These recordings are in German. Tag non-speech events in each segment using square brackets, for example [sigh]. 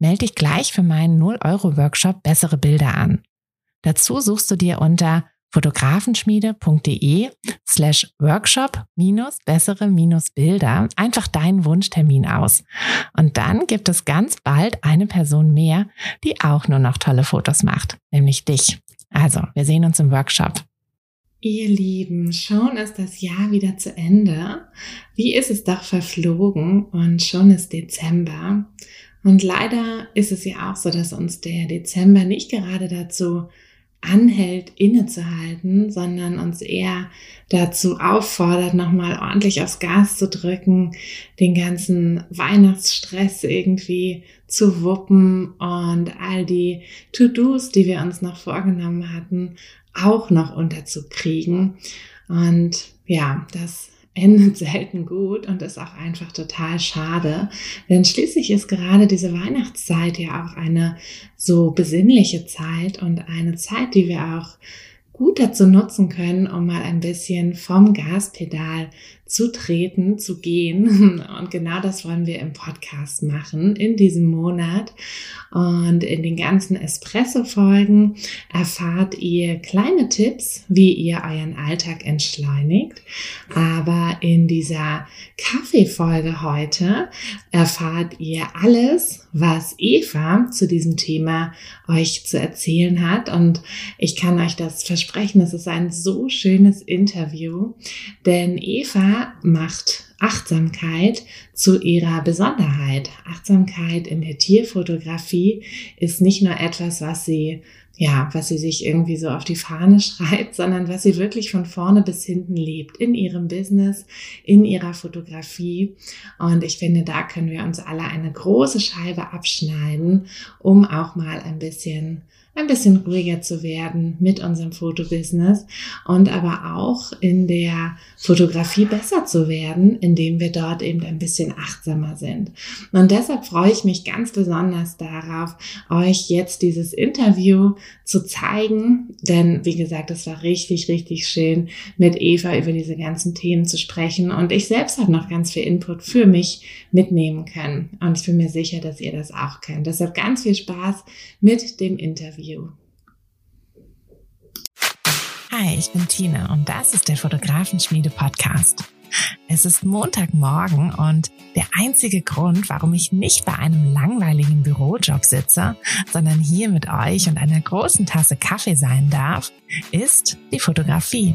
Melde dich gleich für meinen 0-Euro-Workshop Bessere Bilder an. Dazu suchst du dir unter fotografenschmiede.de slash workshop minus bessere minus Bilder einfach deinen Wunschtermin aus. Und dann gibt es ganz bald eine Person mehr, die auch nur noch tolle Fotos macht, nämlich dich. Also, wir sehen uns im Workshop. Ihr Lieben, schon ist das Jahr wieder zu Ende. Wie ist es doch verflogen und schon ist Dezember. Und leider ist es ja auch so, dass uns der Dezember nicht gerade dazu anhält, innezuhalten, sondern uns eher dazu auffordert, nochmal ordentlich aufs Gas zu drücken, den ganzen Weihnachtsstress irgendwie zu wuppen und all die To-Dos, die wir uns noch vorgenommen hatten, auch noch unterzukriegen. Und ja, das endet selten gut und ist auch einfach total schade. Denn schließlich ist gerade diese Weihnachtszeit ja auch eine so besinnliche Zeit und eine Zeit, die wir auch gut dazu nutzen können, um mal ein bisschen vom Gaspedal zu treten, zu gehen. [laughs] Und genau das wollen wir im Podcast machen in diesem Monat. Und in den ganzen Espresso-Folgen erfahrt ihr kleine Tipps, wie ihr euren Alltag entschleunigt. Aber in dieser Kaffeefolge heute erfahrt ihr alles, was Eva zu diesem Thema euch zu erzählen hat. Und ich kann euch das versprechen, es ist ein so schönes Interview, denn Eva macht Achtsamkeit zu ihrer Besonderheit. Achtsamkeit in der Tierfotografie ist nicht nur etwas, was sie ja, was sie sich irgendwie so auf die Fahne [laughs] schreibt, sondern was sie wirklich von vorne bis hinten lebt, in ihrem Business, in ihrer Fotografie. Und ich finde, da können wir uns alle eine große Scheibe abschneiden, um auch mal ein bisschen ein bisschen ruhiger zu werden mit unserem Fotobusiness und aber auch in der Fotografie besser zu werden, indem wir dort eben ein bisschen achtsamer sind. Und deshalb freue ich mich ganz besonders darauf, euch jetzt dieses Interview zu zeigen, denn wie gesagt, es war richtig, richtig schön, mit Eva über diese ganzen Themen zu sprechen und ich selbst habe noch ganz viel Input für mich mitnehmen können und ich bin mir sicher, dass ihr das auch könnt. Deshalb ganz viel Spaß mit dem Interview. You. Hi, ich bin Tina und das ist der Fotografenschmiede Podcast. Es ist Montagmorgen und der einzige Grund, warum ich nicht bei einem langweiligen Bürojob sitze, sondern hier mit euch und einer großen Tasse Kaffee sein darf, ist die Fotografie.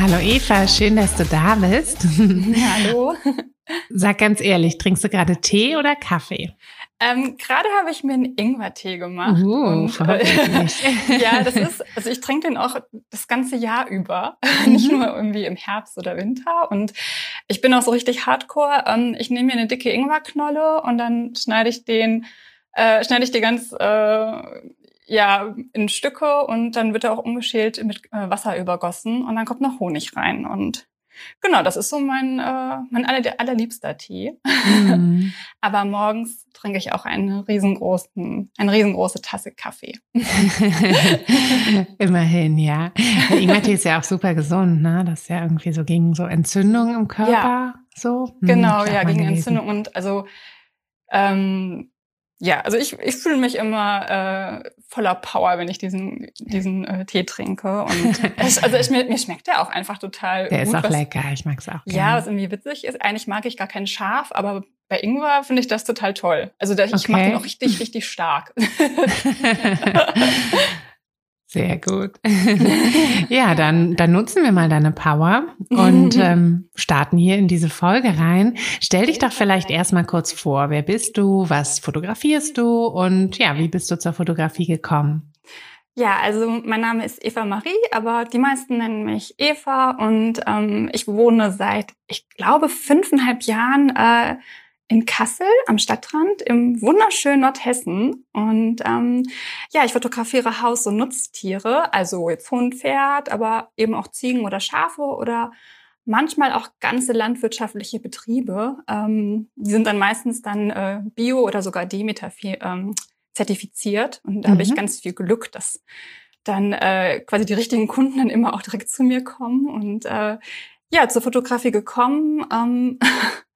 Hallo Eva, schön, dass du da bist. [laughs] Hallo. Sag ganz ehrlich, trinkst du gerade Tee oder Kaffee? Ähm, Gerade habe ich mir einen Ingwertee gemacht. Uh, und, äh, [laughs] ja, das ist, also ich trinke den auch das ganze Jahr über, [laughs] mhm. nicht nur irgendwie im Herbst oder Winter. Und ich bin auch so richtig Hardcore. Ähm, ich nehme mir eine dicke Ingwerknolle und dann schneide ich den, äh, schneide ich die ganz äh, ja in Stücke und dann wird er auch ungeschält mit äh, Wasser übergossen und dann kommt noch Honig rein und genau, das ist so mein, äh, mein aller, allerliebster Tee. Mhm. [laughs] Aber morgens trinke ich auch einen riesengroßen, eine riesengroße Tasse Kaffee. [laughs] Immerhin, ja. Ingwertee ist ja auch super gesund, ne? Das ist ja irgendwie so gegen so Entzündungen im Körper. Ja. So. Hm, genau, ja, gegen Entzündung und also ähm, ja, also ich, ich fühle mich immer äh, voller Power, wenn ich diesen, diesen äh, Tee trinke. Und [laughs] es, also ich, mir, mir schmeckt der auch einfach total. Der gut, ist auch was, lecker, ich mag es auch. Gerne. Ja, was irgendwie witzig ist, eigentlich mag ich gar keinen Schaf, aber bei Ingwer finde ich das total toll. Also da, ich okay. mache den auch richtig, richtig stark. [laughs] [laughs] Sehr gut. [laughs] ja, dann, dann nutzen wir mal deine Power und [laughs] ähm, starten hier in diese Folge rein. Stell dich doch vielleicht erstmal kurz vor. Wer bist du? Was fotografierst du? Und ja, wie bist du zur Fotografie gekommen? Ja, also mein Name ist Eva Marie, aber die meisten nennen mich Eva und ähm, ich wohne seit, ich glaube, fünfeinhalb Jahren äh, in Kassel am Stadtrand im wunderschönen Nordhessen. Und ähm, ja, ich fotografiere Haus- und Nutztiere, also jetzt Hund, Pferd, aber eben auch Ziegen oder Schafe oder manchmal auch ganze landwirtschaftliche Betriebe. Ähm, die sind dann meistens dann äh, Bio oder sogar Demeter ähm, zertifiziert. Und da mhm. habe ich mhm. ganz viel Glück, dass dann äh, quasi die richtigen Kunden dann immer auch direkt zu mir kommen. Und äh, ja, zur Fotografie gekommen. Ähm, [laughs]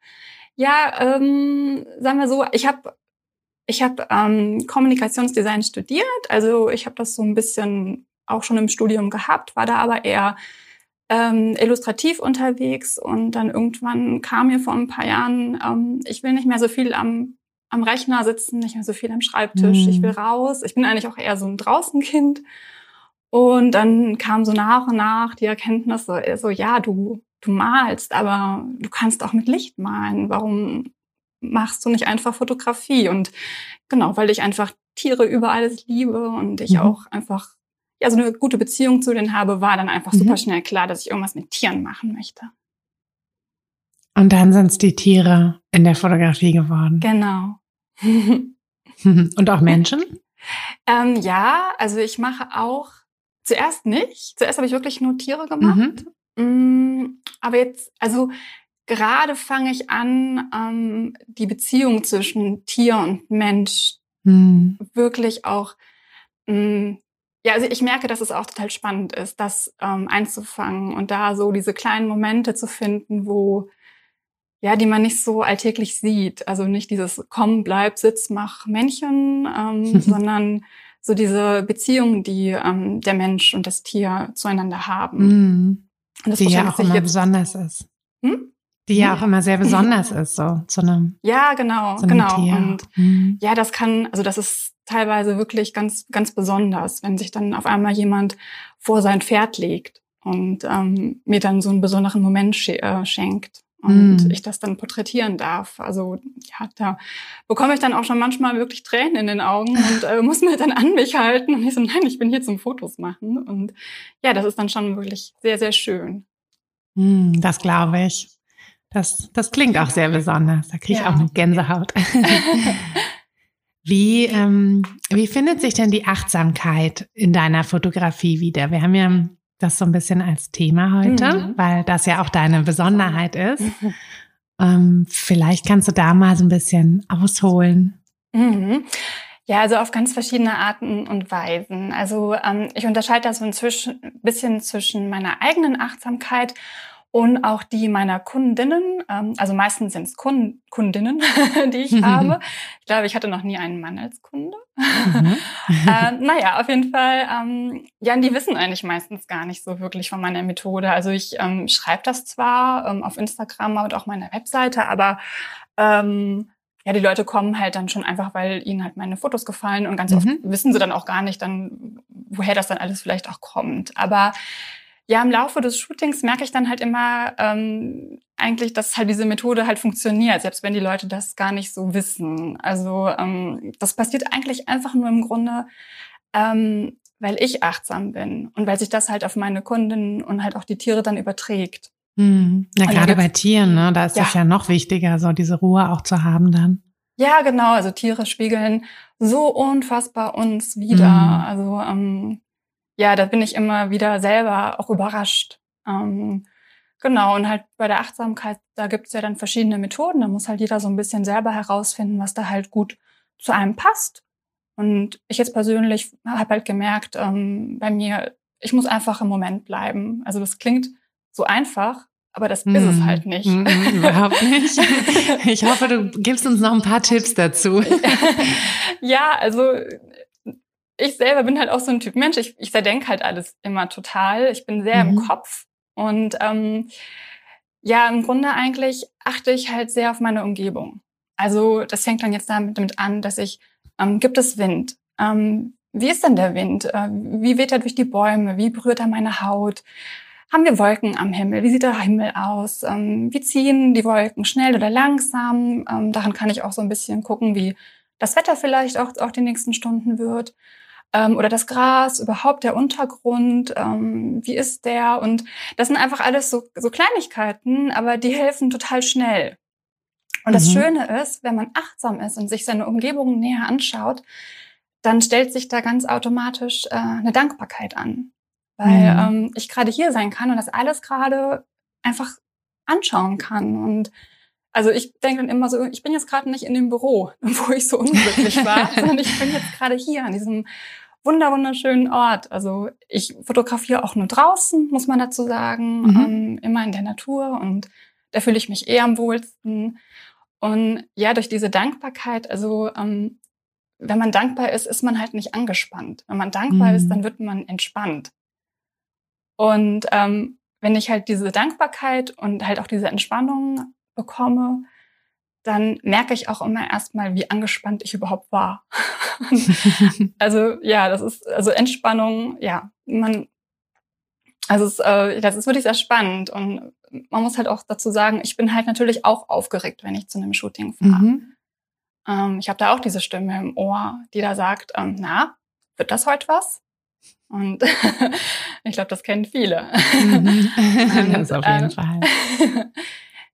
Ja, ähm, sagen wir so, ich habe ich hab, ähm, Kommunikationsdesign studiert, also ich habe das so ein bisschen auch schon im Studium gehabt, war da aber eher ähm, illustrativ unterwegs und dann irgendwann kam mir vor ein paar Jahren, ähm, ich will nicht mehr so viel am, am Rechner sitzen, nicht mehr so viel am Schreibtisch, mhm. ich will raus. Ich bin eigentlich auch eher so ein Draußenkind. Und dann kam so nach und nach die Erkenntnis, so, so ja, du, du malst, aber du kannst auch mit Licht malen. Warum machst du nicht einfach Fotografie? Und genau, weil ich einfach Tiere über alles liebe und ich mhm. auch einfach ja so eine gute Beziehung zu denen habe, war dann einfach mhm. super schnell klar, dass ich irgendwas mit Tieren machen möchte. Und dann sind es die Tiere in der Fotografie geworden. Genau. [laughs] [laughs] und auch Menschen? Ähm, ja, also ich mache auch zuerst nicht. Zuerst habe ich wirklich nur Tiere gemacht. Mhm. Mm, aber jetzt, also gerade fange ich an, ähm, die Beziehung zwischen Tier und Mensch hm. wirklich auch, mh, mm, ja, also ich merke, dass es auch total spannend ist, das ähm, einzufangen und da so diese kleinen Momente zu finden, wo, ja, die man nicht so alltäglich sieht. Also nicht dieses komm, bleib, sitz, mach Männchen, ähm, [laughs] sondern so diese Beziehung, die ähm, der Mensch und das Tier zueinander haben. Die ja auch immer besonders ist. Hm? Die ja auch immer sehr [laughs] besonders ist, so zu einem. Ja, genau, so genau. Tier. Und mhm. ja, das kann, also das ist teilweise wirklich ganz, ganz besonders, wenn sich dann auf einmal jemand vor sein Pferd legt und ähm, mir dann so einen besonderen Moment sch äh, schenkt und mm. ich das dann porträtieren darf. Also ja, da bekomme ich dann auch schon manchmal wirklich Tränen in den Augen und äh, muss mir dann an mich halten und ich so, nein, ich bin hier zum Fotos machen. Und ja, das ist dann schon wirklich sehr, sehr schön. Mm, das glaube ich. Das, das klingt auch sehr besonders. Da kriege ich ja. auch eine Gänsehaut. [laughs] Wie, ähm, wie findet sich denn die Achtsamkeit in deiner Fotografie wieder? Wir haben ja das so ein bisschen als Thema heute, mhm. weil das ja auch deine Besonderheit ist. Ähm, vielleicht kannst du da mal so ein bisschen ausholen. Mhm. Ja, also auf ganz verschiedene Arten und Weisen. Also ähm, ich unterscheide da so ein bisschen zwischen meiner eigenen Achtsamkeit und auch die meiner Kundinnen. Ähm, also meistens sind es Kund Kundinnen, [laughs] die ich habe. [laughs] Ich glaube, ich hatte noch nie einen Mann als Kunde. Mhm. [laughs] äh, naja, auf jeden Fall. Ähm, ja, die wissen eigentlich meistens gar nicht so wirklich von meiner Methode. Also ich ähm, schreibe das zwar ähm, auf Instagram und auch meiner Webseite, aber ähm, ja, die Leute kommen halt dann schon einfach, weil ihnen halt meine Fotos gefallen und ganz mhm. oft wissen sie dann auch gar nicht dann, woher das dann alles vielleicht auch kommt. Aber ja, im Laufe des Shootings merke ich dann halt immer ähm, eigentlich, dass halt diese Methode halt funktioniert, selbst wenn die Leute das gar nicht so wissen. Also ähm, das passiert eigentlich einfach nur im Grunde, ähm, weil ich achtsam bin und weil sich das halt auf meine Kundinnen und halt auch die Tiere dann überträgt. Mhm. Ja, gerade bei Tieren, ne? da ist ja. das ja noch wichtiger, so diese Ruhe auch zu haben dann. Ja, genau. Also Tiere spiegeln so unfassbar uns wieder. Mhm. Also ähm, ja, da bin ich immer wieder selber auch überrascht. Ähm, Genau, und halt bei der Achtsamkeit, da gibt's ja dann verschiedene Methoden. Da muss halt jeder so ein bisschen selber herausfinden, was da halt gut zu einem passt. Und ich jetzt persönlich habe halt gemerkt, ähm, bei mir, ich muss einfach im Moment bleiben. Also das klingt so einfach, aber das mm. ist es mhm. halt nicht. Mm, [laughs] überhaupt nicht. Ich hoffe, du gibst uns noch ein paar Tipps dazu. ja, also ich selber bin halt auch so ein Typ Mensch. Ich, ich zerdenke halt alles immer total. Ich bin sehr mhm. im Kopf und ähm, ja, im Grunde eigentlich achte ich halt sehr auf meine Umgebung. Also das fängt dann jetzt damit, damit an, dass ich, ähm, gibt es Wind? Ähm, wie ist denn der Wind? Äh, wie weht er durch die Bäume? Wie berührt er meine Haut? Haben wir Wolken am Himmel? Wie sieht der Himmel aus? Ähm, wie ziehen die Wolken schnell oder langsam? Ähm, daran kann ich auch so ein bisschen gucken, wie das Wetter vielleicht auch, auch die nächsten Stunden wird ähm, oder das Gras, überhaupt der Untergrund, ähm, wie ist der? Und das sind einfach alles so, so Kleinigkeiten, aber die helfen total schnell. Und das mhm. Schöne ist, wenn man achtsam ist und sich seine Umgebung näher anschaut, dann stellt sich da ganz automatisch äh, eine Dankbarkeit an. Weil mhm. ähm, ich gerade hier sein kann und das alles gerade einfach anschauen kann. Und also ich denke dann immer so, ich bin jetzt gerade nicht in dem Büro, [laughs] wo ich so unglücklich war, [laughs] sondern ich bin jetzt gerade hier an diesem wunder wunderschönen Ort. Also ich fotografiere auch nur draußen, muss man dazu sagen, mhm. ähm, immer in der Natur und da fühle ich mich eher am wohlsten. Und ja, durch diese Dankbarkeit, also ähm, wenn man dankbar ist, ist man halt nicht angespannt. Wenn man dankbar mhm. ist, dann wird man entspannt. Und ähm, wenn ich halt diese Dankbarkeit und halt auch diese Entspannung bekomme, dann merke ich auch immer erstmal, wie angespannt ich überhaupt war. [laughs] also ja, das ist also Entspannung, ja, man also es, äh, das ist wirklich sehr spannend und man muss halt auch dazu sagen, ich bin halt natürlich auch aufgeregt, wenn ich zu einem Shooting fahre. Mhm. Ähm, ich habe da auch diese Stimme im Ohr, die da sagt, ähm, na, wird das heute was? Und [laughs] ich glaube, das kennen viele. Mhm. [laughs] das auf jeden äh, Fall.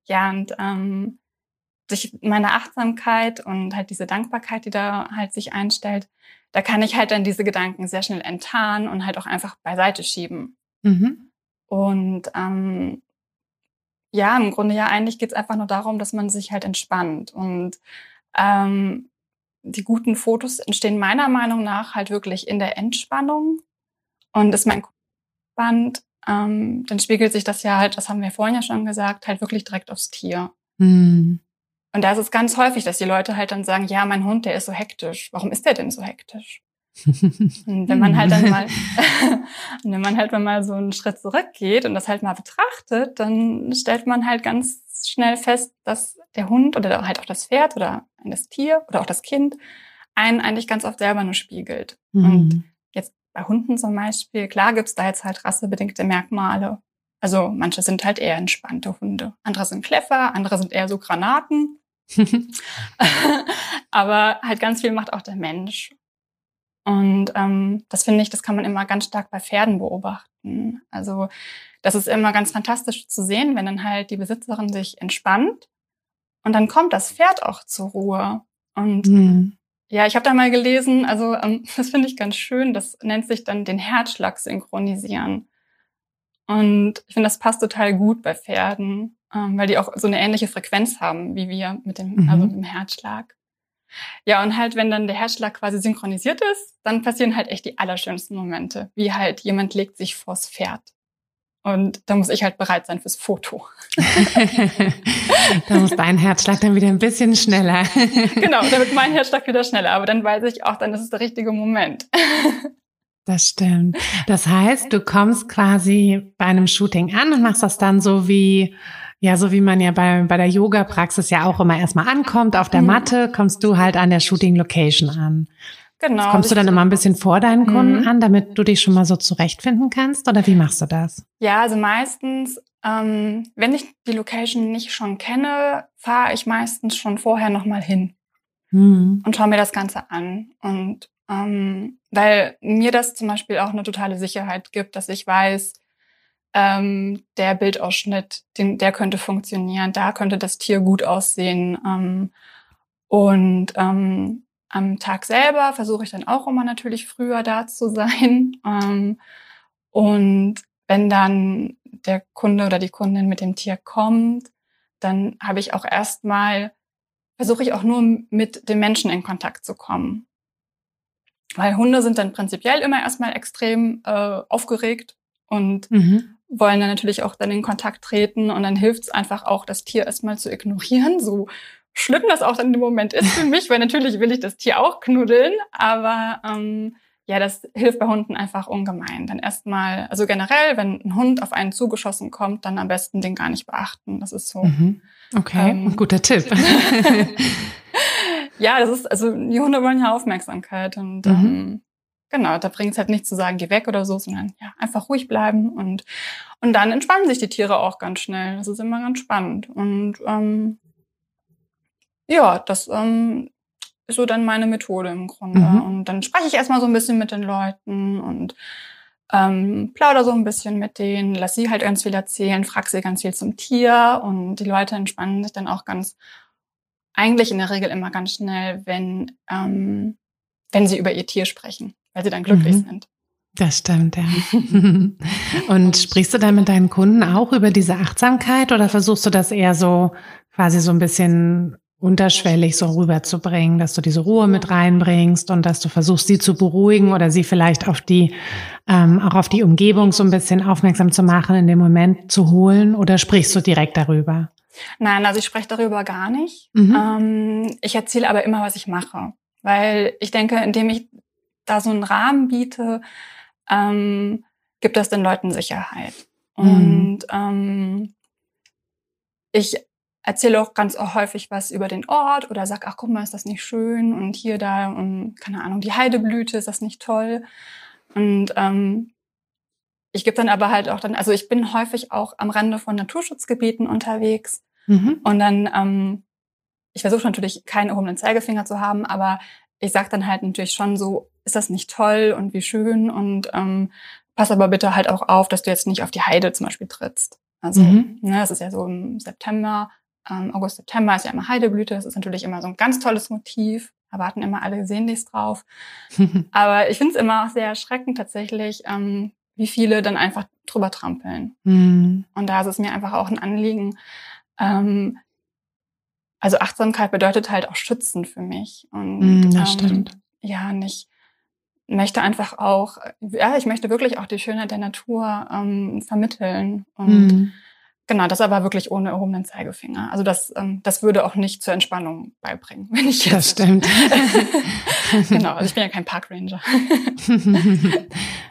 Ja, und ähm, durch meine Achtsamkeit und halt diese Dankbarkeit, die da halt sich einstellt, da kann ich halt dann diese Gedanken sehr schnell enttarnen und halt auch einfach beiseite schieben. Mhm. Und ähm, ja, im Grunde ja, eigentlich geht es einfach nur darum, dass man sich halt entspannt. Und ähm, die guten Fotos entstehen meiner Meinung nach halt wirklich in der Entspannung. Und ist mein Band, ähm, dann spiegelt sich das ja halt, das haben wir vorhin ja schon gesagt, halt wirklich direkt aufs Tier. Mhm. Und da ist es ganz häufig, dass die Leute halt dann sagen, ja, mein Hund, der ist so hektisch. Warum ist der denn so hektisch? [laughs] und wenn man halt dann mal, [laughs] wenn man halt mal so einen Schritt zurückgeht und das halt mal betrachtet, dann stellt man halt ganz schnell fest, dass der Hund oder halt auch das Pferd oder das Tier oder auch das Kind einen eigentlich ganz oft selber nur spiegelt. Mhm. Und jetzt bei Hunden zum Beispiel, klar gibt's da jetzt halt rassebedingte Merkmale. Also manche sind halt eher entspannte Hunde. Andere sind Kleffer, andere sind eher so Granaten. [laughs] [laughs] Aber halt ganz viel macht auch der Mensch. Und ähm, das finde ich, das kann man immer ganz stark bei Pferden beobachten. Also das ist immer ganz fantastisch zu sehen, wenn dann halt die Besitzerin sich entspannt und dann kommt das Pferd auch zur Ruhe. Und mhm. Ja, ich habe da mal gelesen, also ähm, [laughs] das finde ich ganz schön, das nennt sich dann den Herzschlag synchronisieren. Und ich finde, das passt total gut bei Pferden, ähm, weil die auch so eine ähnliche Frequenz haben wie wir mit dem, mhm. also mit dem Herzschlag. Ja, und halt, wenn dann der Herzschlag quasi synchronisiert ist, dann passieren halt echt die allerschönsten Momente, wie halt jemand legt sich vors Pferd. Und da muss ich halt bereit sein fürs Foto. [laughs] da muss dein Herzschlag dann wieder ein bisschen schneller. [laughs] genau, damit mein Herzschlag wieder schneller. Aber dann weiß ich auch, dann ist es der richtige Moment. [laughs] Das stimmt. Das heißt, du kommst quasi bei einem Shooting an und machst das dann so wie, ja, so wie man ja bei, bei der Yoga-Praxis ja auch immer erstmal ankommt auf der mhm. Matte, kommst du halt an der Shooting-Location an. Genau. Kommst du dann immer ein bisschen vor deinen Kunden mhm. an, damit du dich schon mal so zurechtfinden kannst? Oder wie machst du das? Ja, also meistens, ähm, wenn ich die Location nicht schon kenne, fahre ich meistens schon vorher nochmal hin mhm. und schaue mir das Ganze an. Und ähm, weil mir das zum Beispiel auch eine totale Sicherheit gibt, dass ich weiß, ähm, der Bildausschnitt, den, der könnte funktionieren, da könnte das Tier gut aussehen. Ähm, und ähm, am Tag selber versuche ich dann auch immer natürlich früher da zu sein. [laughs] Ähm, und wenn dann der Kunde oder die Kundin mit dem Tier kommt, dann habe ich auch erstmal, versuche ich auch nur mit dem Menschen in Kontakt zu kommen. Weil Hunde sind dann prinzipiell immer erstmal extrem äh, aufgeregt und mhm. wollen dann natürlich auch dann in Kontakt treten und dann hilft es einfach auch, das Tier erstmal zu ignorieren, so schlimm das auch in dem Moment ist für mich, weil natürlich will ich das Tier auch knuddeln, aber ähm, ja, das hilft bei Hunden einfach ungemein. Dann erstmal, also generell, wenn ein Hund auf einen zugeschossen kommt, dann am besten den gar nicht beachten. Das ist so. Mhm. Okay, ähm, guter Tipp. [laughs] ja, das ist, also die Hunde wollen ja Aufmerksamkeit und mhm. ähm, genau, da bringt es halt nicht zu sagen, geh weg oder so, sondern ja, einfach ruhig bleiben und und dann entspannen sich die Tiere auch ganz schnell. Das ist immer ganz spannend und ähm, ja, das ähm, ist so dann meine Methode im Grunde. Mhm. Und dann spreche ich erstmal so ein bisschen mit den Leuten und ähm, plauder so ein bisschen mit denen, lass sie halt ganz viel erzählen, frag sie ganz viel zum Tier und die Leute entspannen sich dann auch ganz, eigentlich in der Regel immer ganz schnell, wenn, ähm, wenn sie über ihr Tier sprechen, weil sie dann glücklich mhm. sind. Das stimmt, ja. [laughs] und sprichst du dann mit deinen Kunden auch über diese Achtsamkeit oder versuchst du das eher so quasi so ein bisschen unterschwellig so rüberzubringen, dass du diese Ruhe mit reinbringst und dass du versuchst, sie zu beruhigen oder sie vielleicht auf die, ähm, auch auf die Umgebung so ein bisschen aufmerksam zu machen, in dem Moment zu holen oder sprichst du direkt darüber? Nein, also ich spreche darüber gar nicht. Mhm. Ähm, ich erzähle aber immer, was ich mache, weil ich denke, indem ich da so einen Rahmen biete, ähm, gibt das den Leuten Sicherheit. Mhm. Und ähm, ich erzähle auch ganz häufig was über den Ort oder sag, ach guck mal, ist das nicht schön und hier da, um, keine Ahnung, die Heideblüte, ist das nicht toll? Und ähm, ich gebe dann aber halt auch dann, also ich bin häufig auch am Rande von Naturschutzgebieten unterwegs mhm. und dann, ähm, ich versuche natürlich keinen erhobenen Zeigefinger zu haben, aber ich sage dann halt natürlich schon so, ist das nicht toll und wie schön und ähm, pass aber bitte halt auch auf, dass du jetzt nicht auf die Heide zum Beispiel trittst. Also, mhm. ne, das ist ja so im September, ähm, August, September ist ja immer Heideblüte. Das ist natürlich immer so ein ganz tolles Motiv. Da warten immer alle sehnlichst drauf. [laughs] Aber ich finde es immer auch sehr erschreckend tatsächlich, ähm, wie viele dann einfach drüber trampeln. Mhm. Und da ist es mir einfach auch ein Anliegen. Ähm, also Achtsamkeit bedeutet halt auch schützen für mich. Und mm, das ähm, stimmt. Ja, und ich möchte einfach auch, ja, ich möchte wirklich auch die Schönheit der Natur ähm, vermitteln. Und mm. Genau, das aber wirklich ohne erhobenen Zeigefinger. Also das, ähm, das würde auch nicht zur Entspannung beibringen, [laughs] wenn ich jetzt. Das stimmt. [laughs] genau, also ich bin ja kein Parkranger. [laughs]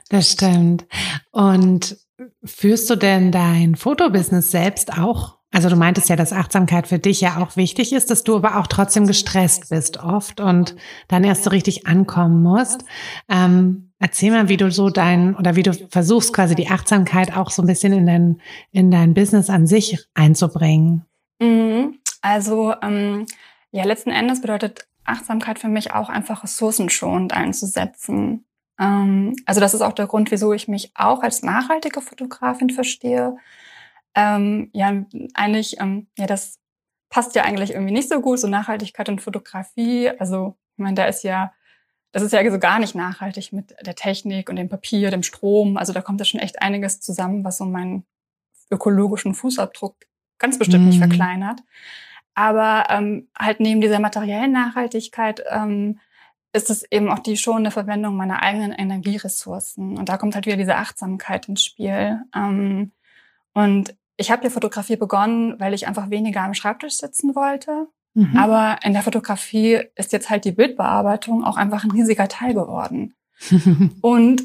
das stimmt. Und führst du denn dein Fotobusiness selbst auch? Also du meintest ja, dass Achtsamkeit für dich ja auch wichtig ist, dass du aber auch trotzdem gestresst bist oft und dann erst so richtig ankommen musst. Ähm, Erzähl mal, wie du so dein oder wie du versuchst, quasi die Achtsamkeit auch so ein bisschen in dein, in dein Business an sich einzubringen. Mhm. Also, ähm, ja, letzten Endes bedeutet Achtsamkeit für mich auch einfach ressourcenschonend einzusetzen. Ähm, also, das ist auch der Grund, wieso ich mich auch als nachhaltige Fotografin verstehe. Ähm, ja, eigentlich, ähm, ja, das passt ja eigentlich irgendwie nicht so gut, so Nachhaltigkeit und Fotografie. Also, ich meine, da ist ja das ist ja so gar nicht nachhaltig mit der Technik und dem Papier, dem Strom. Also da kommt ja schon echt einiges zusammen, was so meinen ökologischen Fußabdruck ganz bestimmt mm. nicht mhm. verkleinert. Aber ähm, halt neben dieser materiellen Nachhaltigkeit ähm, ist es eben auch die schonende Verwendung meiner eigenen Energieressourcen. Und da kommt halt wieder diese Achtsamkeit ins Spiel. Ähm, und ich habe hier Fotografie begonnen, weil ich einfach weniger am Schreibtisch sitzen wollte Mhm. Aber in der Fotografie ist jetzt halt die Bildbearbeitung auch einfach ein riesiger Teil geworden. [laughs] und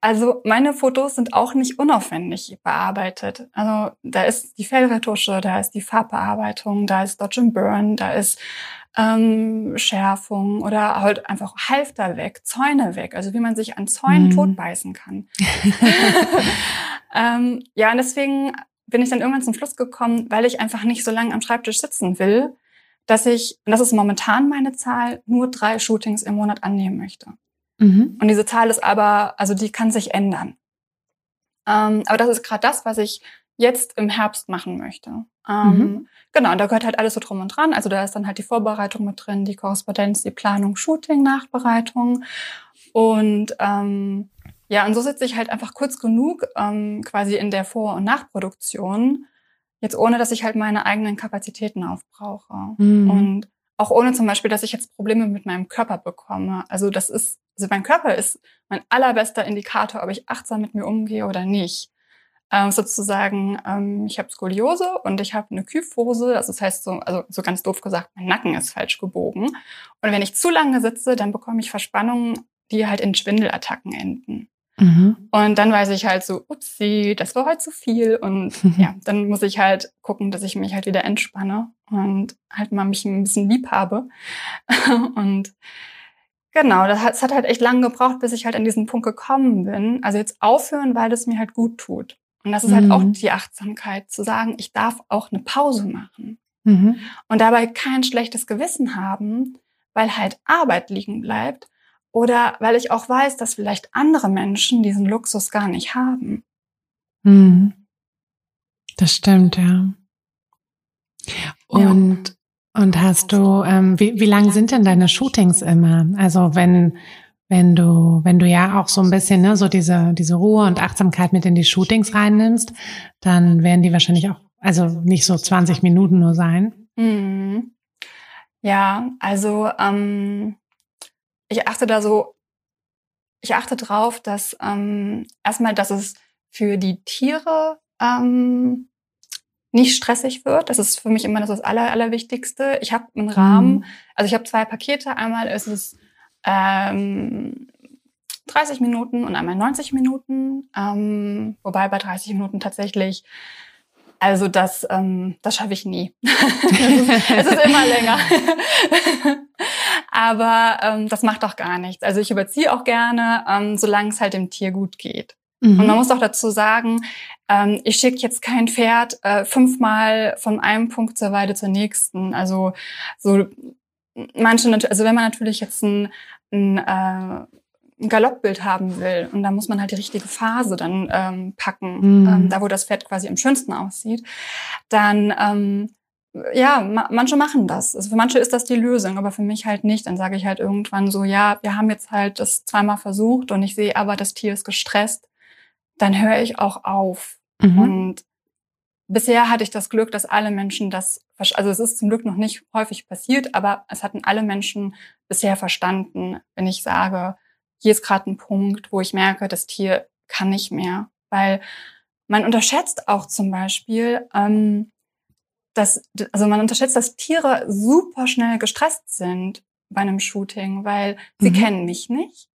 also meine Fotos sind auch nicht unaufwendig bearbeitet. Also da ist die Fellretusche, da ist die Farbbearbeitung, da ist Dodge and Burn, da ist ähm, Schärfung oder halt einfach Halfter weg, Zäune weg. Also wie man sich an Zäunen mhm. totbeißen kann. [laughs] ähm, ja, und deswegen bin ich dann irgendwann zum Schluss gekommen, weil ich einfach nicht so lange am Schreibtisch sitzen will, dass ich, und das ist momentan meine Zahl, nur drei Shootings im Monat annehmen möchte. Mhm. Und diese Zahl ist aber, also die kann sich ändern. Ähm, aber das ist gerade das, was ich jetzt im Herbst machen möchte. Ähm, mhm. Genau, da gehört halt alles so drum und dran. Also da ist dann halt die Vorbereitung mit drin, die Korrespondenz, die Planung, Shooting, Nachbereitung. Und ähm, ja, und so sitze ich halt einfach kurz genug ähm, quasi in der Vor- und Nachproduktion, jetzt ohne, dass ich halt meine eigenen Kapazitäten aufbrauche. Mhm. Und auch ohne zum Beispiel, dass ich jetzt Probleme mit meinem Körper bekomme. Also das ist, also mein Körper ist mein allerbester Indikator, ob ich achtsam mit mir umgehe oder nicht. Ähm, sozusagen, ähm, ich habe Skoliose und ich habe eine Kyphose, also das heißt so, also so ganz doof gesagt, mein Nacken ist falsch gebogen. Und wenn ich zu lange sitze, dann bekomme ich Verspannungen, die halt in Schwindelattacken enden. Mhm. Und dann weiß ich halt so, upsie, das war heute zu viel. Und [laughs] ja, dann muss ich halt gucken, dass ich mich halt wieder entspanne und halt mal mich ein bisschen lieb habe. [laughs] und genau, das hat, das hat halt echt lange gebraucht, bis ich halt an diesen Punkt gekommen bin. Also jetzt aufhören, weil es mir halt gut tut. Und das ist halt auch mhm. die Achtsamkeit, zu sagen, ich darf auch eine Pause machen. Mhm. Und dabei kein schlechtes Gewissen haben, weil halt Arbeit liegen bleibt oder weil ich auch weiß, dass vielleicht andere Menschen diesen Luxus gar nicht haben. Hm. Das stimmt, ja. Und, ja. und hast du, ähm, wie, wie lang sind denn deine Shootings immer? Also wenn, wenn du, wenn du ja auch so ein bisschen, ne, so diese, diese Ruhe und Achtsamkeit mit in die Shootings reinnimmst, dann werden die wahrscheinlich auch, also nicht so 20 Minuten nur sein. Mhm. Ja, also ähm, ich achte da so, ich achte drauf, dass ähm, erstmal, dass es für die Tiere ähm, nicht stressig wird. Das ist für mich immer das Aller, Allerwichtigste. Ich habe einen Rahmen, mhm. also ich habe zwei Pakete. Einmal ist es ähm, 30 Minuten und einmal 90 Minuten. Ähm, wobei bei 30 Minuten tatsächlich also das, ähm, das schaffe ich nie. [laughs] es, ist, immer länger. [laughs] Aber ähm, das macht doch gar nichts. Also ich überziehe auch gerne, ähm, solange es halt dem Tier gut geht. Mhm. Und man muss auch dazu sagen, ähm, ich schicke jetzt kein Pferd äh, fünfmal von einem Punkt zur Weide zur nächsten. Also so manche, also wenn man natürlich jetzt ein, ein äh, ein Galoppbild haben will. Und da muss man halt die richtige Phase dann ähm, packen, mhm. ähm, da wo das Pferd quasi am schönsten aussieht. Dann, ähm, ja, ma manche machen das. Also für manche ist das die Lösung, aber für mich halt nicht. Dann sage ich halt irgendwann so, ja, wir haben jetzt halt das zweimal versucht und ich sehe aber, das Tier ist gestresst. Dann höre ich auch auf. Mhm. Und bisher hatte ich das Glück, dass alle Menschen das, also es ist zum Glück noch nicht häufig passiert, aber es hatten alle Menschen bisher verstanden, wenn ich sage, hier ist gerade ein Punkt, wo ich merke, das Tier kann nicht mehr. Weil man unterschätzt auch zum Beispiel, ähm, dass, also man unterschätzt, dass Tiere super schnell gestresst sind bei einem Shooting, weil sie mhm. kennen mich nicht.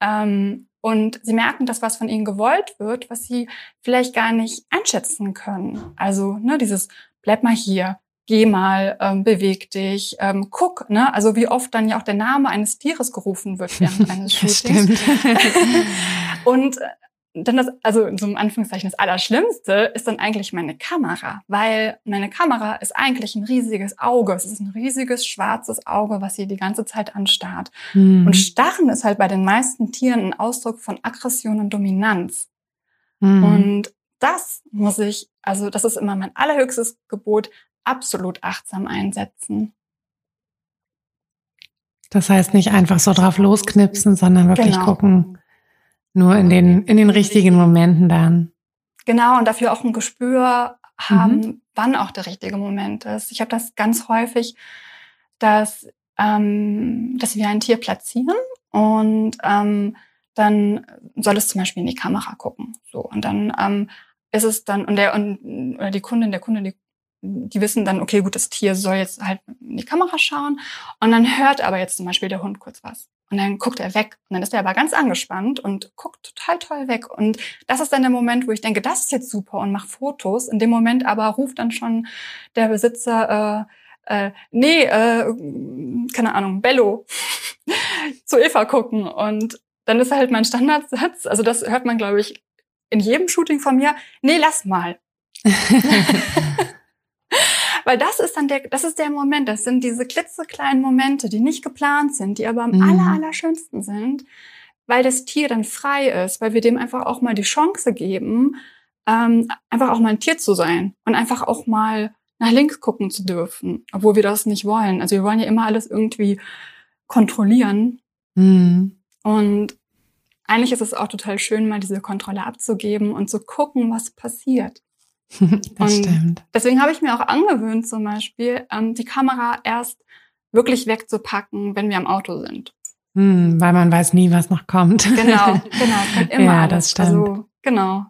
Ähm, und sie merken, dass was von ihnen gewollt wird, was sie vielleicht gar nicht einschätzen können. Also, ne, dieses, bleib mal hier, geh mal, ähm, beweg dich, ähm, guck, ne? Also wie oft dann ja auch der Name eines Tieres gerufen wird während [laughs] eines Shootings. [laughs] und äh, dann das, also in so einem Anführungszeichen das Allerschlimmste ist dann eigentlich meine Kamera, weil meine Kamera ist eigentlich ein riesiges Auge. Es ist ein riesiges schwarzes Auge, was sie die ganze Zeit anstarrt. Hm. Und Starren ist halt bei den meisten Tieren ein Ausdruck von Aggression und Dominanz. Hm. Und das muss ich, also das ist immer mein allerhöchstes Gebot, absolut achtsam einsetzen. Das heißt nicht einfach so drauf losknipsen, sondern wirklich genau. gucken, nur in den, in den richtigen Momenten dann. Genau, und dafür auch ein Gespür haben, mhm. wann auch der richtige Moment ist. Ich habe das ganz häufig, dass, ähm, dass wir ein Tier platzieren und ähm, dann soll es zum Beispiel in die Kamera gucken. So, und dann ähm, ist es dann, und der und oder die Kundin, der Kunde, die die wissen dann, okay, gut, das Tier soll jetzt halt in die Kamera schauen. Und dann hört aber jetzt zum Beispiel der Hund kurz was. Und dann guckt er weg. Und dann ist er aber ganz angespannt und guckt total toll weg. Und das ist dann der Moment, wo ich denke, das ist jetzt super und mache Fotos. In dem Moment aber ruft dann schon der Besitzer, äh, äh, nee, äh, keine Ahnung, Bello, [laughs] zu Eva gucken. Und dann ist halt mein Standardsatz, also das hört man, glaube ich, in jedem Shooting von mir, nee, lass mal. [laughs] [laughs] Weil das ist dann der, das ist der Moment, das sind diese klitzekleinen Momente, die nicht geplant sind, die aber am mhm. aller, allerschönsten sind, weil das Tier dann frei ist, weil wir dem einfach auch mal die Chance geben, ähm, einfach auch mal ein Tier zu sein und einfach auch mal nach links gucken zu dürfen, obwohl wir das nicht wollen. Also wir wollen ja immer alles irgendwie kontrollieren. Mhm. Und eigentlich ist es auch total schön, mal diese Kontrolle abzugeben und zu gucken, was passiert. Das stimmt. Deswegen habe ich mir auch angewöhnt, zum Beispiel, ähm, die Kamera erst wirklich wegzupacken, wenn wir am Auto sind. Hm, weil man weiß nie, was noch kommt. Genau, [laughs] genau, immer Ja, das stimmt. Also, genau.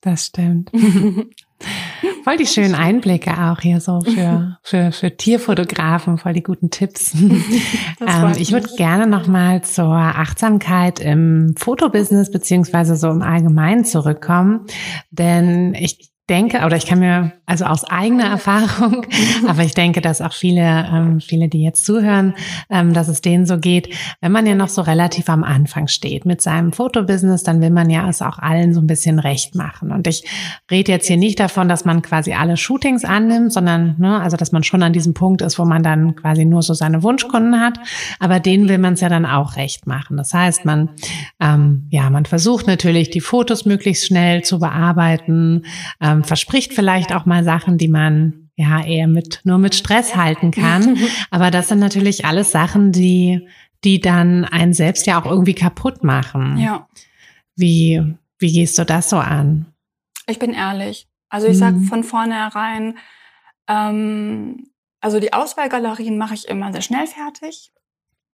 Das stimmt. [laughs] Voll die schönen Einblicke auch hier so für, [laughs] für, für Tierfotografen, voll die guten Tipps. [laughs] Ähm, ich würde gerne nochmal zur Achtsamkeit im Fotobusiness beziehungsweise so im Allgemeinen zurückkommen, denn ich denke, oder ich kann mir, also aus eigener Erfahrung, [laughs] aber ich denke, dass auch viele, ähm, viele, die jetzt zuhören, ähm, dass es denen so geht, wenn man ja noch so relativ am Anfang steht mit seinem Fotobusiness, dann will man ja es auch allen so ein bisschen recht machen. Und ich rede jetzt hier nicht davon, dass man quasi alle Shootings annimmt, sondern, ne, also dass man schon an diesem Punkt ist, wo man dann quasi nur so seine Wunschkunden hat, aber denen will man es ja dann auch recht machen. Das heißt, man, ähm, ja, man versucht natürlich, die Fotos möglichst schnell zu bearbeiten, ähm, verspricht vielleicht auch mal Sachen, die man ja eher mit nur mit Stress halten kann. [laughs] Aber das sind natürlich alles Sachen, die die dann einen selbst ja auch irgendwie kaputt machen. Ja, Wie wie gehst du das so an? ich bin ehrlich. Also ich sage Mhm. von vornherein, ähm, also die Auswahlgalerien mache ich immer sehr schnell fertig.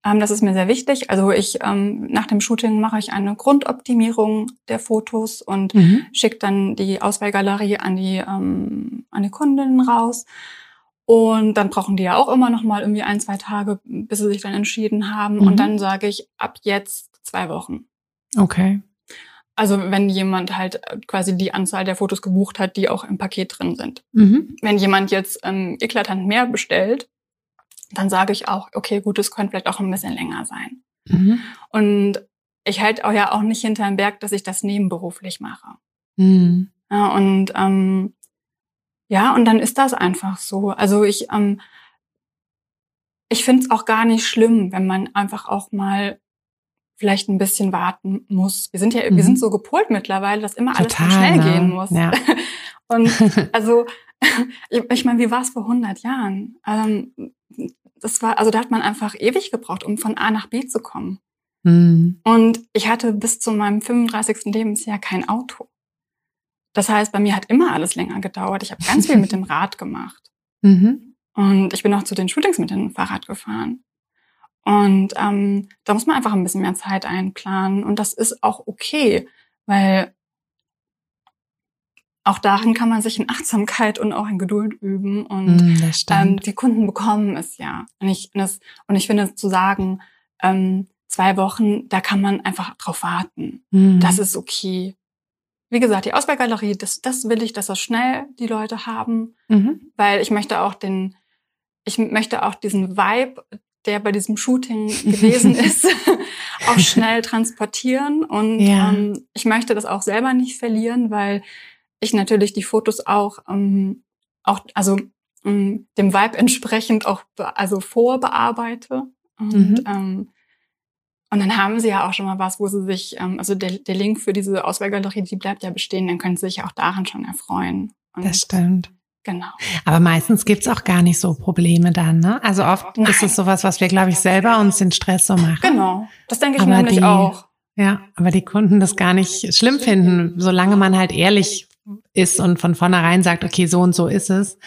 Ähm, das ist mir sehr wichtig. Also ich ähm, nach dem Shooting mache ich eine Grundoptimierung der Fotos und Mhm. schicke dann die Auswahlgalerie an die ähm, an die Kundinnen raus. Und dann brauchen die ja auch immer noch mal irgendwie ein, zwei Tage, bis sie sich dann entschieden haben. Mhm. Und dann sage ich ab jetzt zwei Wochen. Okay. Also wenn jemand halt äh, quasi die Anzahl der Fotos gebucht hat, die auch im Paket drin sind. Mhm. Wenn jemand jetzt ähm, eklatant mehr bestellt, dann sage ich auch, okay, gut, es könnte vielleicht auch ein bisschen länger sein. Mhm. Und ich halte auch ja auch nicht hinterm Berg, dass ich das nebenberuflich mache. Mhm. Ja, und ähm, ja, und dann ist das einfach so. Also ich, ähm, ich finde es auch gar nicht schlimm, wenn man einfach auch mal vielleicht ein bisschen warten muss. Wir sind ja, Mhm. wir sind so gepolt mittlerweile, dass immer alles so Total, schnell ne? gehen muss. Ja. [laughs] Und [laughs] also, ich, ich meine, wie war es vor 100 Jahren? Ähm, das war, also da hat man einfach ewig gebraucht, um von A nach B zu kommen. Mhm. Und ich hatte bis zu meinem 35. Lebensjahr kein Auto. Das heißt, bei mir hat immer alles länger gedauert. Ich habe ganz viel mit [laughs] dem Rad gemacht. Mhm. Und ich bin auch zu den Shootings mit dem Fahrrad gefahren. Und ähm, da muss man einfach ein bisschen mehr Zeit einplanen. Und das ist auch okay, weil auch darin kann man sich in Achtsamkeit und auch in Geduld üben. Und Das ähm, die Kunden bekommen es ja. Und ich, und das, und ich finde zu sagen, ähm, zwei Wochen, da kann man einfach drauf warten. Mhm. Das ist okay. Wie gesagt, die Auswahlgalerie, das, das will ich, dass das schnell die Leute haben, Mhm. weil ich möchte auch den, ich möchte auch diesen Vibe, der bei diesem Shooting [laughs] gewesen ist, [laughs] auch schnell transportieren. Und Ja. ähm, ich möchte das auch selber nicht verlieren, weil ich natürlich die Fotos auch, ähm, auch also ähm, dem Vibe entsprechend auch also vorbearbeite. Und, Mhm. ähm, und dann haben sie ja auch schon mal was, wo sie sich, ähm, also der, der Link für diese Auswahlgalerie, die bleibt ja bestehen, dann können sie sich ja auch daran schon erfreuen. Und Das stimmt. Genau. Aber meistens gibt's auch gar nicht so Probleme dann, ne? Also oft Nein. ist es sowas, was wir, glaube ich, selber uns den Stress so machen. Genau. Das denke ich Aber nämlich die- auch. Ja, aber die Kunden das gar nicht schlimm finden, solange man halt ehrlich ist und von vornherein sagt, okay, so und so ist es.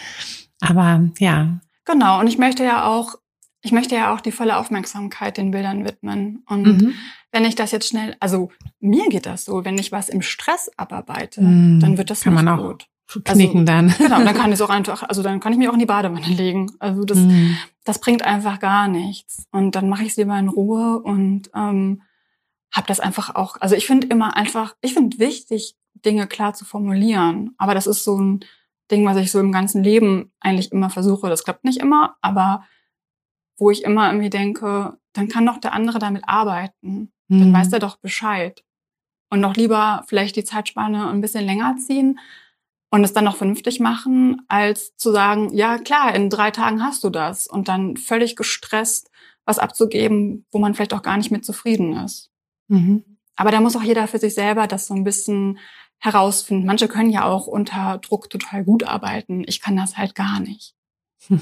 Aber ja, Genau. Und ich möchte ja auch, ich möchte ja auch die volle Aufmerksamkeit den Bildern widmen. Und mhm. wenn ich das jetzt schnell, also mir geht das so, wenn ich was im Stress abarbeite, Mm, dann wird das kann nicht man auch gut. Knicken dann. Genau, dann [laughs] kann ich es auch einfach, also dann kann ich mich auch in die Badewanne legen. Also das, Mhm. das bringt einfach gar nichts. Und dann mache ich es lieber in Ruhe und ähm, habe das einfach auch. Also ich finde immer einfach, ich finde wichtig, Dinge klar zu formulieren. Aber das ist so ein Ding, was ich so im ganzen Leben eigentlich immer versuche. Das klappt nicht immer, aber wo ich immer irgendwie denke, dann kann doch der andere damit arbeiten. Dann Mhm. weiß er doch Bescheid. Und noch lieber vielleicht die Zeitspanne ein bisschen länger ziehen und es dann noch vernünftig machen, als zu sagen, ja klar, in drei Tagen hast du das und dann völlig gestresst was abzugeben, wo man vielleicht auch gar nicht mit zufrieden ist. Mhm. Aber da muss auch jeder für sich selber das so ein bisschen herausfinden. Manche können ja auch unter Druck total gut arbeiten. Ich kann das halt gar nicht. [laughs]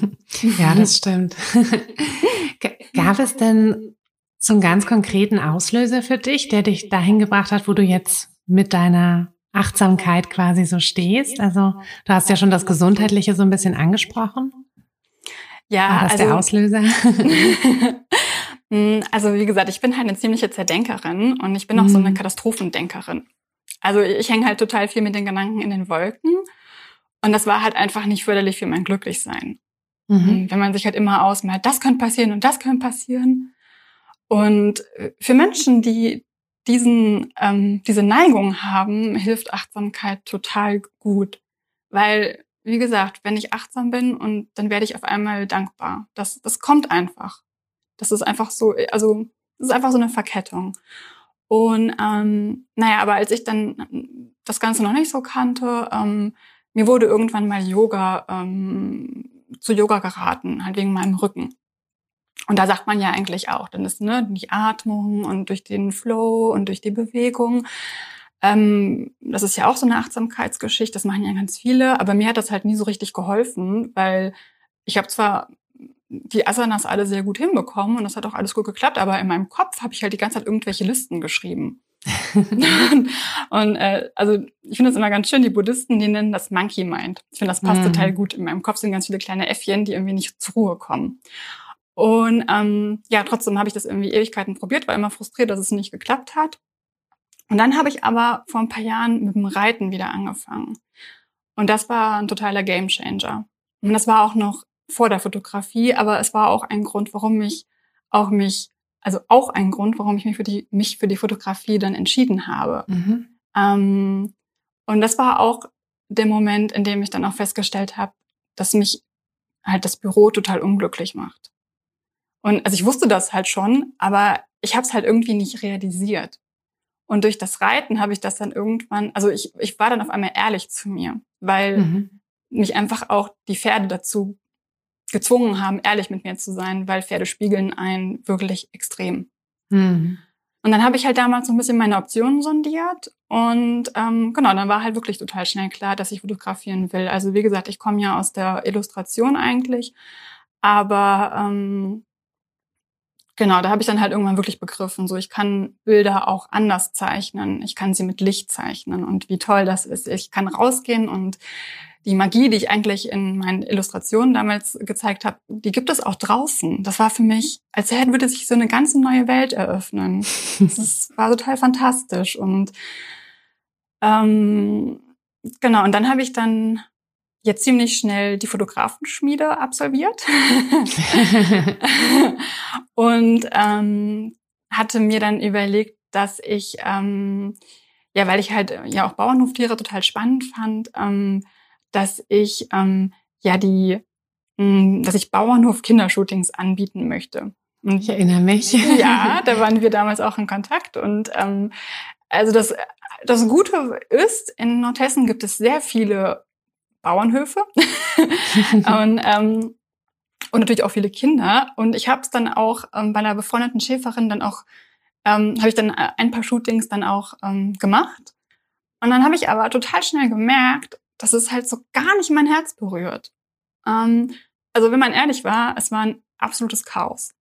Ja, das stimmt. Gab es denn so einen ganz konkreten Auslöser für dich, der dich dahin gebracht hat, wo du jetzt mit deiner Achtsamkeit quasi so stehst? Also du hast ja schon das Gesundheitliche so ein bisschen angesprochen. Ja, War das also, der Auslöser? [laughs] Hm, also wie gesagt, ich bin halt eine ziemliche Zerdenkerin und ich bin auch so eine Mhm. Katastrophendenkerin. Also ich hänge halt total viel mit den Gedanken in den Wolken und das war halt einfach nicht förderlich für mein Glücklichsein. Mhm. Wenn man sich halt immer ausmalt, das könnte passieren und das könnte passieren. Und äh, für Menschen, die diesen, ähm, diese Neigung haben, hilft Achtsamkeit total gut. Weil, wie gesagt, wenn ich achtsam bin und dann werde ich auf einmal dankbar. Das, das kommt einfach. Das ist einfach so, also das ist einfach so eine Verkettung. Und ähm, naja, aber als ich dann das Ganze noch nicht so kannte, ähm, mir wurde irgendwann mal Yoga ähm, zu Yoga geraten, halt wegen meinem Rücken. Und da sagt man ja eigentlich auch, dann ist ne, die Atmung und durch den Flow und durch die Bewegung. Ähm, das ist ja auch so eine Achtsamkeitsgeschichte, das machen ja ganz viele, aber mir hat das halt nie so richtig geholfen, weil ich habe zwar die Asanas alle sehr gut hinbekommen und das hat auch alles gut geklappt, aber in meinem Kopf habe ich halt die ganze Zeit irgendwelche Listen geschrieben. [laughs] und äh, also ich finde das immer ganz schön, die Buddhisten, die nennen das Monkey Mind. Ich finde, das passt Mhm. total gut. In meinem Kopf sind ganz viele kleine Äffchen, die irgendwie nicht zur Ruhe kommen. Und ähm, ja, trotzdem habe ich das irgendwie Ewigkeiten probiert, war immer frustriert, dass es nicht geklappt hat. Und dann habe ich aber vor ein paar Jahren mit dem Reiten wieder angefangen. Und das war ein totaler Gamechanger. Und das war auch noch vor der Fotografie, aber es war auch ein Grund, warum ich auch mich, also auch ein Grund, warum ich mich für die, mich für die Fotografie dann entschieden habe. Mhm. Ähm, und das war auch der Moment, in dem ich dann auch festgestellt habe, dass mich halt das Büro total unglücklich macht. Und also ich wusste das halt schon, aber ich habe es halt irgendwie nicht realisiert. Und durch das Reiten habe ich das dann irgendwann, also ich, ich war dann auf einmal ehrlich zu mir, weil Mhm. mich einfach auch die Pferde dazu gezwungen haben, ehrlich mit mir zu sein, weil Pferde spiegeln einen wirklich extrem. Mhm. Und dann habe ich halt damals so ein bisschen meine Optionen sondiert und ähm, genau, dann war halt wirklich total schnell klar, dass ich fotografieren will. Also wie gesagt, ich komme ja aus der Illustration eigentlich, aber ähm, genau, da habe ich dann halt irgendwann wirklich begriffen, so ich kann Bilder auch anders zeichnen, ich kann sie mit Licht zeichnen und wie toll das ist. Ich kann rausgehen und die Magie, die ich eigentlich in meinen Illustrationen damals gezeigt habe, die gibt es auch draußen. Das war für mich, als hätte würde sich so eine ganz neue Welt eröffnen. [laughs] Das war total fantastisch. Und ähm, genau, und dann habe ich dann jetzt ziemlich schnell die Fotografenschmiede absolviert [laughs] und ähm, hatte mir dann überlegt, dass ich, ähm, ja, weil ich halt äh, ja auch Bauernhoftiere total spannend fand, ähm, dass ich ähm, ja die, mh, dass ich Bauernhof-Kindershootings anbieten möchte. Und Ich erinnere mich. ja, [laughs] da waren wir damals auch in Kontakt. Und ähm, also das, das Gute ist, in Nordhessen gibt es sehr viele Bauernhöfe [laughs] und, ähm, und natürlich auch viele Kinder. Und ich habe es dann auch ähm, bei einer befreundeten Schäferin dann auch, ähm, habe ich dann ein paar Shootings dann auch ähm, gemacht. Und dann habe ich aber total schnell gemerkt, dass es halt so gar nicht mein Herz berührt. Ähm, also wenn man ehrlich war, es war ein absolutes Chaos.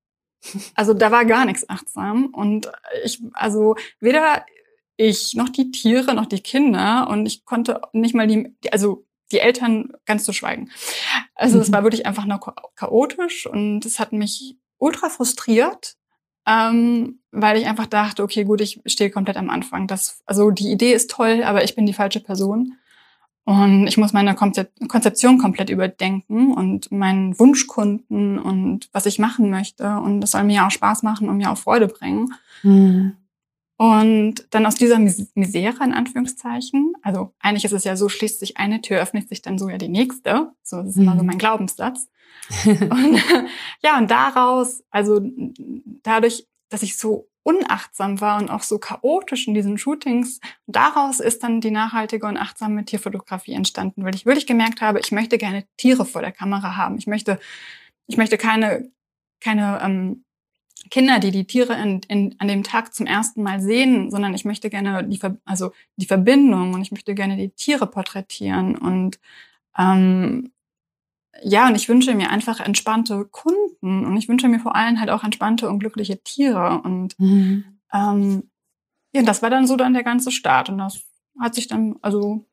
Also da war gar nichts achtsam und ich, also weder ich noch die Tiere noch die Kinder und ich konnte nicht mal die, also die Eltern ganz zu schweigen. Also es war wirklich einfach nur chaotisch und es hat mich ultra frustriert, ähm, weil ich einfach dachte, okay, gut, ich stehe komplett am Anfang. Das, also die Idee ist toll, aber ich bin die falsche Person. Und ich muss meine Konzeption komplett überdenken und meinen Wunschkunden und was ich machen möchte. Und das soll mir auch Spaß machen und mir auch Freude bringen. Mhm. Und dann aus dieser Misere in Anführungszeichen, also eigentlich ist es ja so, schließt sich eine Tür, öffnet sich dann so ja die nächste. So, das ist immer so mein Glaubenssatz. [laughs] und ja, und daraus, also dadurch, dass ich so unachtsam war und auch so chaotisch in diesen Shootings. Daraus ist dann die nachhaltige und achtsame Tierfotografie entstanden, weil ich wirklich gemerkt habe, ich möchte gerne Tiere vor der Kamera haben. Ich möchte, ich möchte keine, keine ähm, Kinder, die die Tiere in, in, an dem Tag zum ersten Mal sehen, sondern ich möchte gerne die, also die Verbindung und ich möchte gerne die Tiere porträtieren und ähm, ja, und ich wünsche mir einfach entspannte Kunden und ich wünsche mir vor allem halt auch entspannte und glückliche Tiere. Und mhm. ähm, ja, das war dann so dann der ganze Start. Und das hat sich dann, also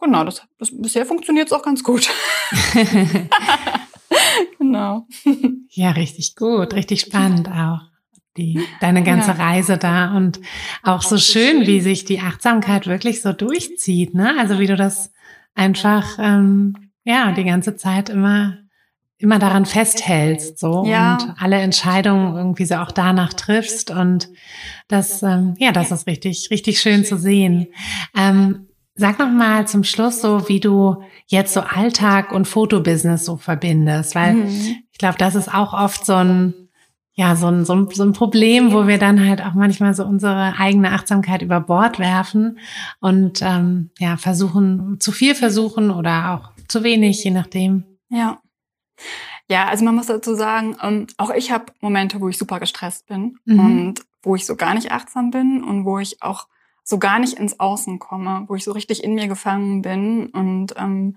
genau, das, das bisher funktioniert es auch ganz gut. [laughs] [laughs] genau. [laughs] Ja, richtig gut, richtig spannend auch. Die, deine ganze ja. Reise da und auch so schön, wie sich die Achtsamkeit wirklich so durchzieht, ne? Also wie du das einfach ähm, ja die ganze Zeit immer immer daran festhältst so ja. und alle Entscheidungen irgendwie so auch danach triffst und das ähm, ja das ist richtig richtig schön zu sehen. Ähm, Sag noch mal zum Schluss so, wie du jetzt so Alltag und Fotobusiness so verbindest, weil mhm. ich glaube, das ist auch oft so ein ja, so ein, so, ein, so ein Problem, wo wir dann halt auch manchmal so unsere eigene Achtsamkeit über Bord werfen und ähm, ja, versuchen, zu viel versuchen oder auch zu wenig, je nachdem. Ja. Ja, also man muss dazu sagen, ähm, auch ich habe Momente, wo ich super gestresst bin mhm. und wo ich so gar nicht achtsam bin und wo ich auch so gar nicht ins Außen komme, wo ich so richtig in mir gefangen bin. Und ähm,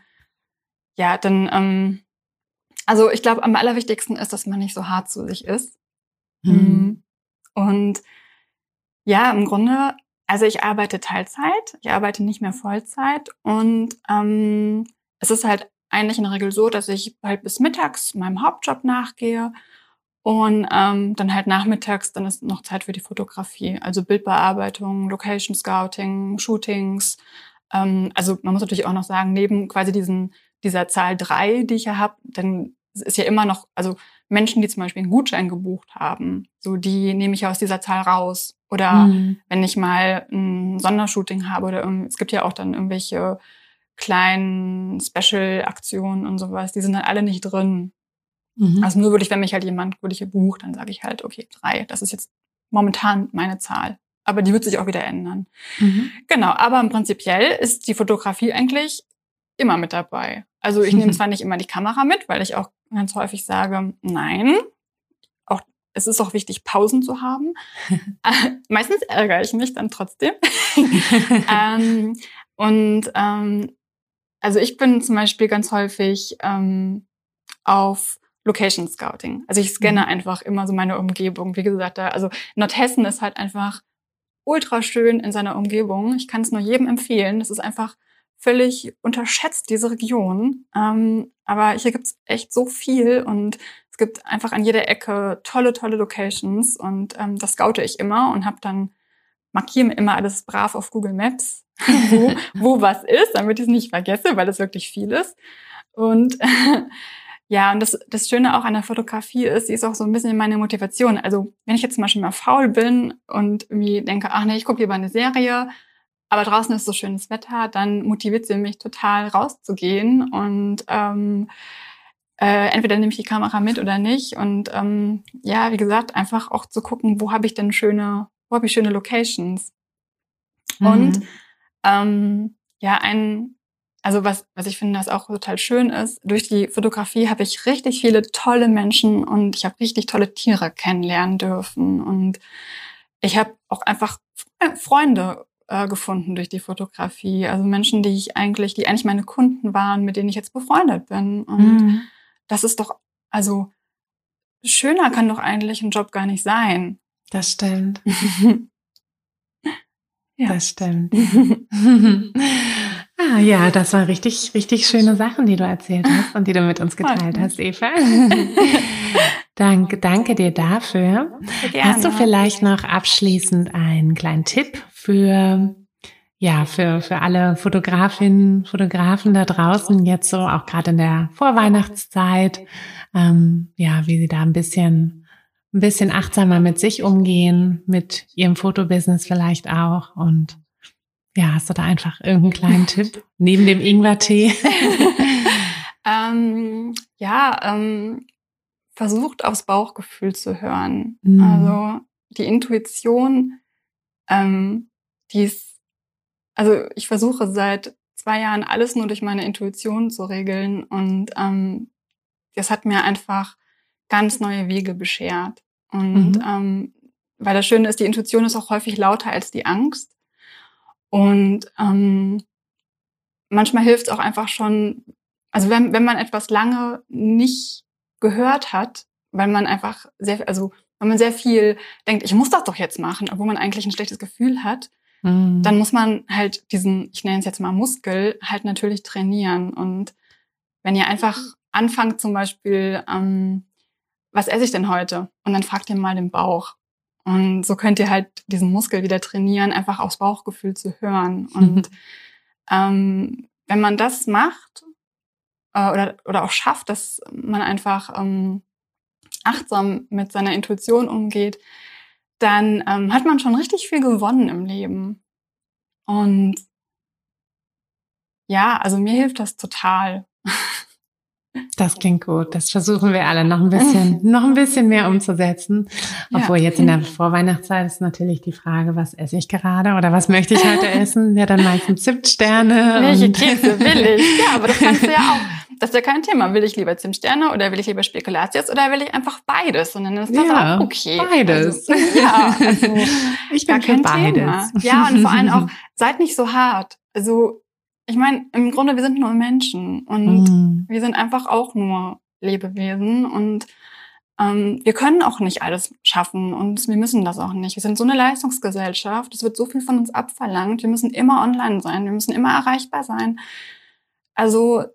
ja, dann, ähm, also ich glaube, am allerwichtigsten ist, dass man nicht so hart zu sich ist. Mhm. Und ja, im Grunde, also ich arbeite Teilzeit, ich arbeite nicht mehr Vollzeit und ähm, es ist halt eigentlich in der Regel so, dass ich halt bis mittags meinem Hauptjob nachgehe und ähm, dann halt nachmittags, dann ist noch Zeit für die Fotografie, also Bildbearbeitung, Location Scouting, Shootings. Ähm, also man muss natürlich auch noch sagen, neben quasi diesen, dieser Zahl drei, die ich ja habe, dann ist ja immer noch, also Menschen, die zum Beispiel einen Gutschein gebucht haben, so die nehme ich aus dieser Zahl raus. Oder mhm. wenn ich mal ein Sondershooting habe oder es gibt ja auch dann irgendwelche kleinen Special-Aktionen und sowas, die sind dann alle nicht drin. Mhm. Also nur würde ich, wenn mich halt jemand würde ich bucht, dann sage ich halt, okay, drei, das ist jetzt momentan meine Zahl. Aber die wird sich auch wieder ändern. Mhm. Genau, aber prinzipiell ist die Fotografie eigentlich immer mit dabei. Also ich nehme [laughs] zwar nicht immer die Kamera mit, weil ich auch ganz häufig sage, nein, auch es ist auch wichtig, Pausen zu haben. [laughs] Meistens ärgere ich mich dann trotzdem. [laughs] ähm, und ähm, also ich bin zum Beispiel ganz häufig ähm, auf Location Scouting. Also ich scanne mhm. einfach immer so meine Umgebung. Wie gesagt, da, also Nordhessen ist halt einfach ultra schön in seiner Umgebung. Ich kann es nur jedem empfehlen. Das ist einfach völlig unterschätzt, diese Region. Ähm, aber hier gibt es echt so viel und es gibt einfach an jeder Ecke tolle, tolle Locations und ähm, das scoute ich immer und habe dann markiere immer alles brav auf Google Maps, [laughs] wo, wo was ist, damit ich es nicht vergesse, weil das wirklich viel ist. Und [laughs] Ja, und das, das Schöne auch an der Fotografie ist, sie ist auch so ein bisschen meine Motivation. Also wenn ich jetzt zum Beispiel mal faul bin und irgendwie denke, ach nee, ich gucke lieber eine Serie, aber draußen ist so schönes Wetter, dann motiviert sie mich total rauszugehen und ähm, äh, entweder nehme ich die Kamera mit oder nicht. Und ähm, ja, wie gesagt, einfach auch zu gucken, wo habe ich denn schöne, wo habe ich schöne Locations. Mhm. Und ähm, ja, ein also was, was ich finde, das auch total schön ist, durch die Fotografie habe ich richtig viele tolle Menschen und ich habe richtig tolle Tiere kennenlernen dürfen. Und ich habe auch einfach Freunde äh, gefunden durch die Fotografie. Also Menschen, die ich eigentlich, die eigentlich meine Kunden waren, mit denen ich jetzt befreundet bin. Und mhm. das ist doch, also schöner kann doch eigentlich ein Job gar nicht sein. Das stimmt. [laughs] ja. Das stimmt. [laughs] Ah, ja, das waren richtig, richtig schöne Sachen, die du erzählt hast und die du mit uns geteilt hast, Eva. [laughs] danke, danke dir dafür. Hast du vielleicht noch abschließend einen kleinen Tipp für, ja, für, für alle Fotografinnen, Fotografen da draußen jetzt so, auch gerade in der Vorweihnachtszeit, ähm, ja, wie sie da ein bisschen, ein bisschen achtsamer mit sich umgehen, mit ihrem Fotobusiness vielleicht auch und ja, hast du da einfach irgendeinen kleinen [laughs] Tipp neben dem Ingwertee? [laughs] ähm, ja, ähm, versucht aufs Bauchgefühl zu hören. Mhm. Also die Intuition, ähm, die ist, also ich versuche seit zwei Jahren alles nur durch meine Intuition zu regeln und ähm, das hat mir einfach ganz neue Wege beschert. Und mhm. ähm, weil das Schöne ist, die Intuition ist auch häufig lauter als die Angst. Und ähm, manchmal hilft es auch einfach schon, also wenn, wenn man etwas lange nicht gehört hat, weil man einfach sehr, also wenn man sehr viel denkt, ich muss das doch jetzt machen, obwohl man eigentlich ein schlechtes Gefühl hat, mhm. dann muss man halt diesen, ich nenne es jetzt mal Muskel, halt natürlich trainieren. Und wenn ihr einfach anfangt zum Beispiel, ähm, was esse ich denn heute? Und dann fragt ihr mal den Bauch. Und so könnt ihr halt diesen Muskel wieder trainieren, einfach aufs Bauchgefühl zu hören. Und [laughs] ähm, wenn man das macht äh, oder, oder auch schafft, dass man einfach ähm, achtsam mit seiner Intuition umgeht, dann ähm, hat man schon richtig viel gewonnen im Leben. Und ja, also mir hilft das total. [laughs] Das klingt gut. Das versuchen wir alle noch ein bisschen, [laughs] noch ein bisschen mehr umzusetzen. Obwohl ja. jetzt in der Vorweihnachtszeit ist natürlich die Frage, was esse ich gerade oder was möchte ich heute [laughs] essen? Ja, dann meistens Zimtsterne. Welche Kekse will ich? Ja, aber das kannst du ja auch. [laughs] Das ist ja kein Thema. Will ich lieber Zimtsterne oder will ich lieber Spekulatius oder will ich einfach beides? Und dann ist das ja, auch okay. Beides. Also, ja, also, ich bin kein beides. Thema. Ja, und vor allem auch, seid nicht so hart. Also ich meine, im Grunde, wir sind nur Menschen und mhm. wir sind einfach auch nur Lebewesen und ähm, wir können auch nicht alles schaffen und wir müssen das auch nicht. Wir sind so eine Leistungsgesellschaft, es wird so viel von uns abverlangt, wir müssen immer online sein, wir müssen immer erreichbar sein. Also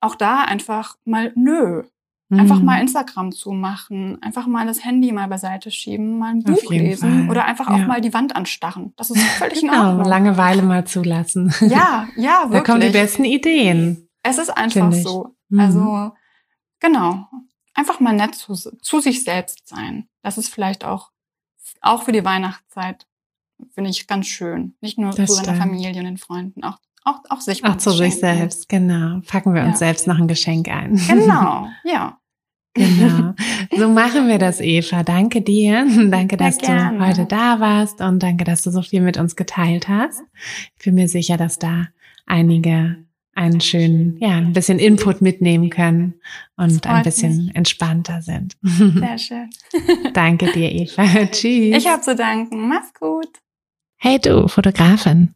auch da einfach mal nö. Einfach mal mhm. Instagram zumachen, einfach mal das Handy mal beiseite schieben, mal ein Buch lesen Fall. oder einfach auch mal die Wand anstarren. Das ist völlig genau, in Ordnung. Langeweile mal zulassen. Ja, ja, wirklich. [laughs] Da kommen die besten Ideen. Es ist einfach so. Mhm. Also, genau. Einfach mal nett zu, zu sich selbst sein. Das ist vielleicht auch, auch für die Weihnachtszeit, finde ich ganz schön. Nicht nur das zu seiner Familie und den Freunden, auch auch, auch sich Auch zu sich selbst, genau. Packen wir uns selbst noch ein Geschenk ein. Genau, [laughs] ja. Genau. [laughs] So machen wir das, Eva. Danke dir. [laughs] Danke, dass du heute da warst und danke, dass du so viel mit uns geteilt hast. Ich bin mir sicher, dass da einige einen schönen, ja, ein bisschen Input mitnehmen können und ein bisschen mich. entspannter sind. Sehr schön. Danke dir, Eva. Tschüss. Ich habe zu danken. Mach's gut. Hey du, Fotografin.